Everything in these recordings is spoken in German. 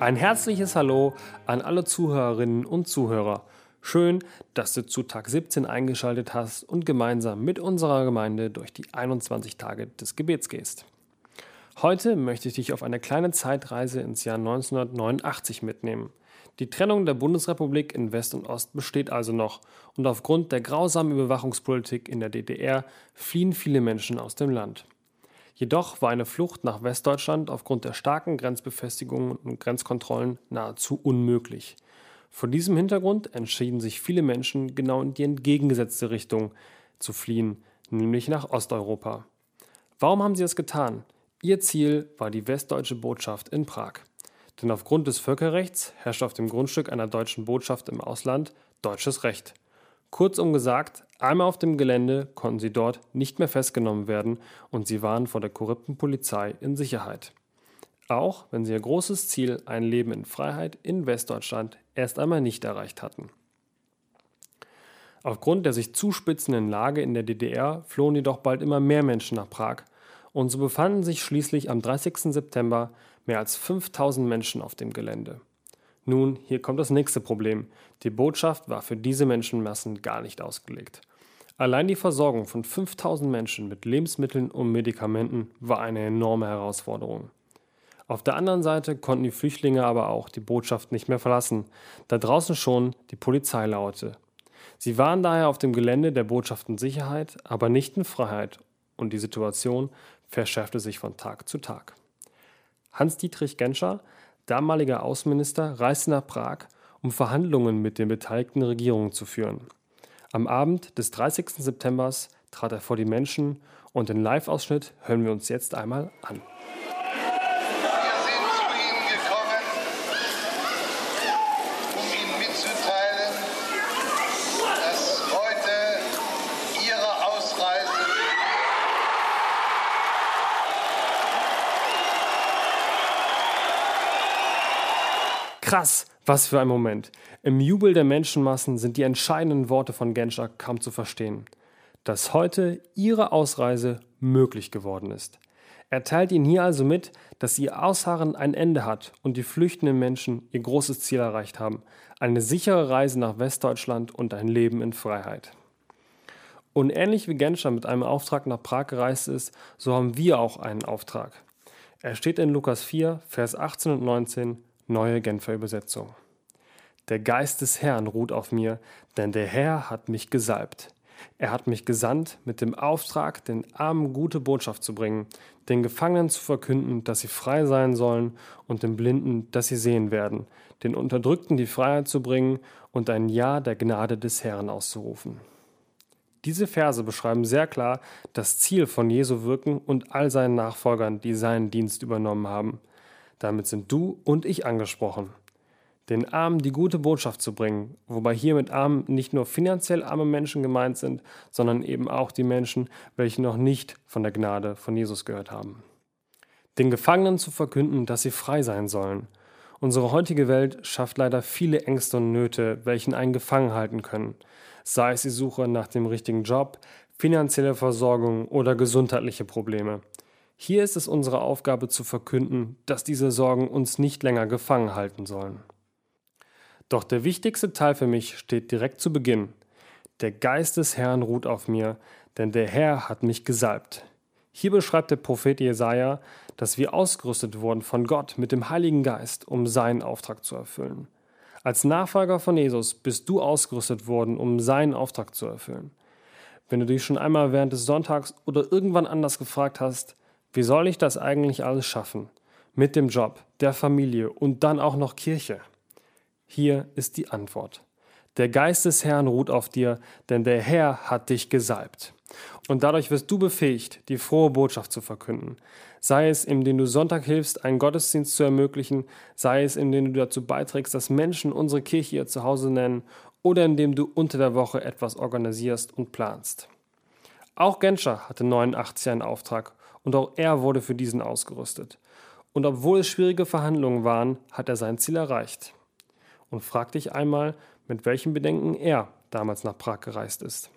Ein herzliches Hallo an alle Zuhörerinnen und Zuhörer. Schön, dass du zu Tag 17 eingeschaltet hast und gemeinsam mit unserer Gemeinde durch die 21 Tage des Gebets gehst. Heute möchte ich dich auf eine kleine Zeitreise ins Jahr 1989 mitnehmen. Die Trennung der Bundesrepublik in West und Ost besteht also noch und aufgrund der grausamen Überwachungspolitik in der DDR fliehen viele Menschen aus dem Land. Jedoch war eine Flucht nach Westdeutschland aufgrund der starken Grenzbefestigungen und Grenzkontrollen nahezu unmöglich. Vor diesem Hintergrund entschieden sich viele Menschen genau in die entgegengesetzte Richtung zu fliehen, nämlich nach Osteuropa. Warum haben sie das getan? Ihr Ziel war die westdeutsche Botschaft in Prag. Denn aufgrund des Völkerrechts herrscht auf dem Grundstück einer deutschen Botschaft im Ausland deutsches Recht. Kurzum gesagt, einmal auf dem Gelände konnten sie dort nicht mehr festgenommen werden und sie waren vor der korrupten Polizei in Sicherheit. Auch wenn sie ihr großes Ziel, ein Leben in Freiheit in Westdeutschland, erst einmal nicht erreicht hatten. Aufgrund der sich zuspitzenden Lage in der DDR flohen jedoch bald immer mehr Menschen nach Prag und so befanden sich schließlich am 30. September mehr als 5000 Menschen auf dem Gelände. Nun, hier kommt das nächste Problem. Die Botschaft war für diese Menschenmassen gar nicht ausgelegt. Allein die Versorgung von 5000 Menschen mit Lebensmitteln und Medikamenten war eine enorme Herausforderung. Auf der anderen Seite konnten die Flüchtlinge aber auch die Botschaft nicht mehr verlassen, da draußen schon die Polizei lauerte. Sie waren daher auf dem Gelände der Botschaft in Sicherheit, aber nicht in Freiheit, und die Situation verschärfte sich von Tag zu Tag. Hans-Dietrich Genscher, damaliger Außenminister, reiste nach Prag, um Verhandlungen mit den beteiligten Regierungen zu führen. Am Abend des 30. September trat er vor die Menschen und den Live-Ausschnitt hören wir uns jetzt einmal an. Krass, was für ein Moment. Im Jubel der Menschenmassen sind die entscheidenden Worte von Genscher kaum zu verstehen. Dass heute ihre Ausreise möglich geworden ist. Er teilt ihnen hier also mit, dass ihr Ausharren ein Ende hat und die flüchtenden Menschen ihr großes Ziel erreicht haben. Eine sichere Reise nach Westdeutschland und ein Leben in Freiheit. Und ähnlich wie Genscher mit einem Auftrag nach Prag gereist ist, so haben wir auch einen Auftrag. Er steht in Lukas 4, Vers 18 und 19 Neue Genfer Übersetzung. Der Geist des Herrn ruht auf mir, denn der Herr hat mich gesalbt. Er hat mich gesandt mit dem Auftrag, den Armen gute Botschaft zu bringen, den Gefangenen zu verkünden, dass sie frei sein sollen, und den Blinden, dass sie sehen werden, den Unterdrückten die Freiheit zu bringen und ein Ja der Gnade des Herrn auszurufen. Diese Verse beschreiben sehr klar das Ziel von Jesu Wirken und all seinen Nachfolgern, die seinen Dienst übernommen haben. Damit sind du und ich angesprochen. Den Armen die gute Botschaft zu bringen, wobei hier mit Armen nicht nur finanziell arme Menschen gemeint sind, sondern eben auch die Menschen, welche noch nicht von der Gnade von Jesus gehört haben. Den Gefangenen zu verkünden, dass sie frei sein sollen. Unsere heutige Welt schafft leider viele Ängste und Nöte, welchen einen gefangen halten können, sei es die Suche nach dem richtigen Job, finanzielle Versorgung oder gesundheitliche Probleme. Hier ist es unsere Aufgabe zu verkünden, dass diese Sorgen uns nicht länger gefangen halten sollen. Doch der wichtigste Teil für mich steht direkt zu Beginn. Der Geist des Herrn ruht auf mir, denn der Herr hat mich gesalbt. Hier beschreibt der Prophet Jesaja, dass wir ausgerüstet wurden von Gott mit dem Heiligen Geist, um seinen Auftrag zu erfüllen. Als Nachfolger von Jesus bist du ausgerüstet worden, um seinen Auftrag zu erfüllen. Wenn du dich schon einmal während des Sonntags oder irgendwann anders gefragt hast, wie soll ich das eigentlich alles schaffen? Mit dem Job, der Familie und dann auch noch Kirche? Hier ist die Antwort. Der Geist des Herrn ruht auf dir, denn der Herr hat dich gesalbt. Und dadurch wirst du befähigt, die frohe Botschaft zu verkünden. Sei es, indem du Sonntag hilfst, einen Gottesdienst zu ermöglichen, sei es, indem du dazu beiträgst, dass Menschen unsere Kirche ihr Zuhause nennen, oder indem du unter der Woche etwas organisierst und planst. Auch Genscher hatte 89 einen Auftrag und auch er wurde für diesen ausgerüstet. Und obwohl es schwierige Verhandlungen waren, hat er sein Ziel erreicht. Und frag dich einmal, mit welchen Bedenken er damals nach Prag gereist ist.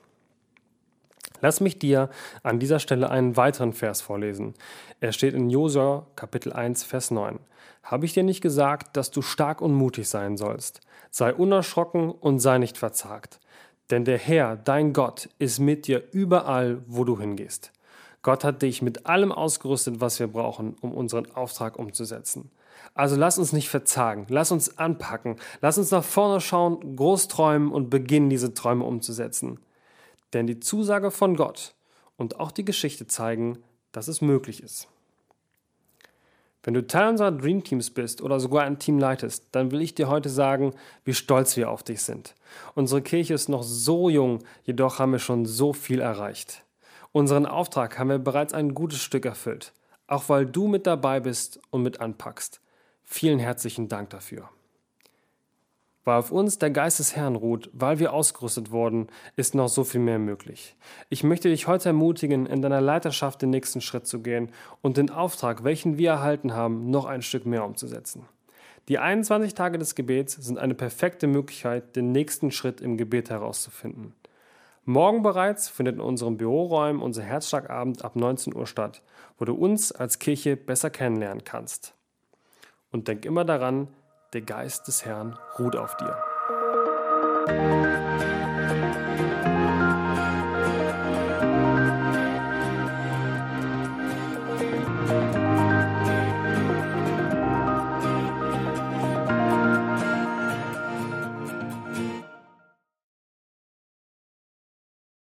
Lass mich dir an dieser Stelle einen weiteren Vers vorlesen. Er steht in Josua Kapitel 1 Vers 9. Habe ich dir nicht gesagt, dass du stark und mutig sein sollst? Sei unerschrocken und sei nicht verzagt. Denn der Herr, dein Gott, ist mit dir überall, wo du hingehst. Gott hat dich mit allem ausgerüstet, was wir brauchen, um unseren Auftrag umzusetzen. Also lass uns nicht verzagen, lass uns anpacken, lass uns nach vorne schauen, groß träumen und beginnen, diese Träume umzusetzen. Denn die Zusage von Gott und auch die Geschichte zeigen, dass es möglich ist. Wenn du Teil unserer Dream Teams bist oder sogar ein Team leitest, dann will ich dir heute sagen, wie stolz wir auf dich sind. Unsere Kirche ist noch so jung, jedoch haben wir schon so viel erreicht. Unseren Auftrag haben wir bereits ein gutes Stück erfüllt, auch weil du mit dabei bist und mit anpackst. Vielen herzlichen Dank dafür. Weil auf uns der Geist des Herrn ruht, weil wir ausgerüstet wurden, ist noch so viel mehr möglich. Ich möchte dich heute ermutigen, in deiner Leiterschaft den nächsten Schritt zu gehen und den Auftrag, welchen wir erhalten haben, noch ein Stück mehr umzusetzen. Die 21 Tage des Gebets sind eine perfekte Möglichkeit, den nächsten Schritt im Gebet herauszufinden. Morgen bereits findet in unseren Büroräumen unser Herzschlagabend ab 19 Uhr statt, wo du uns als Kirche besser kennenlernen kannst. Und denk immer daran, der Geist des Herrn ruht auf dir.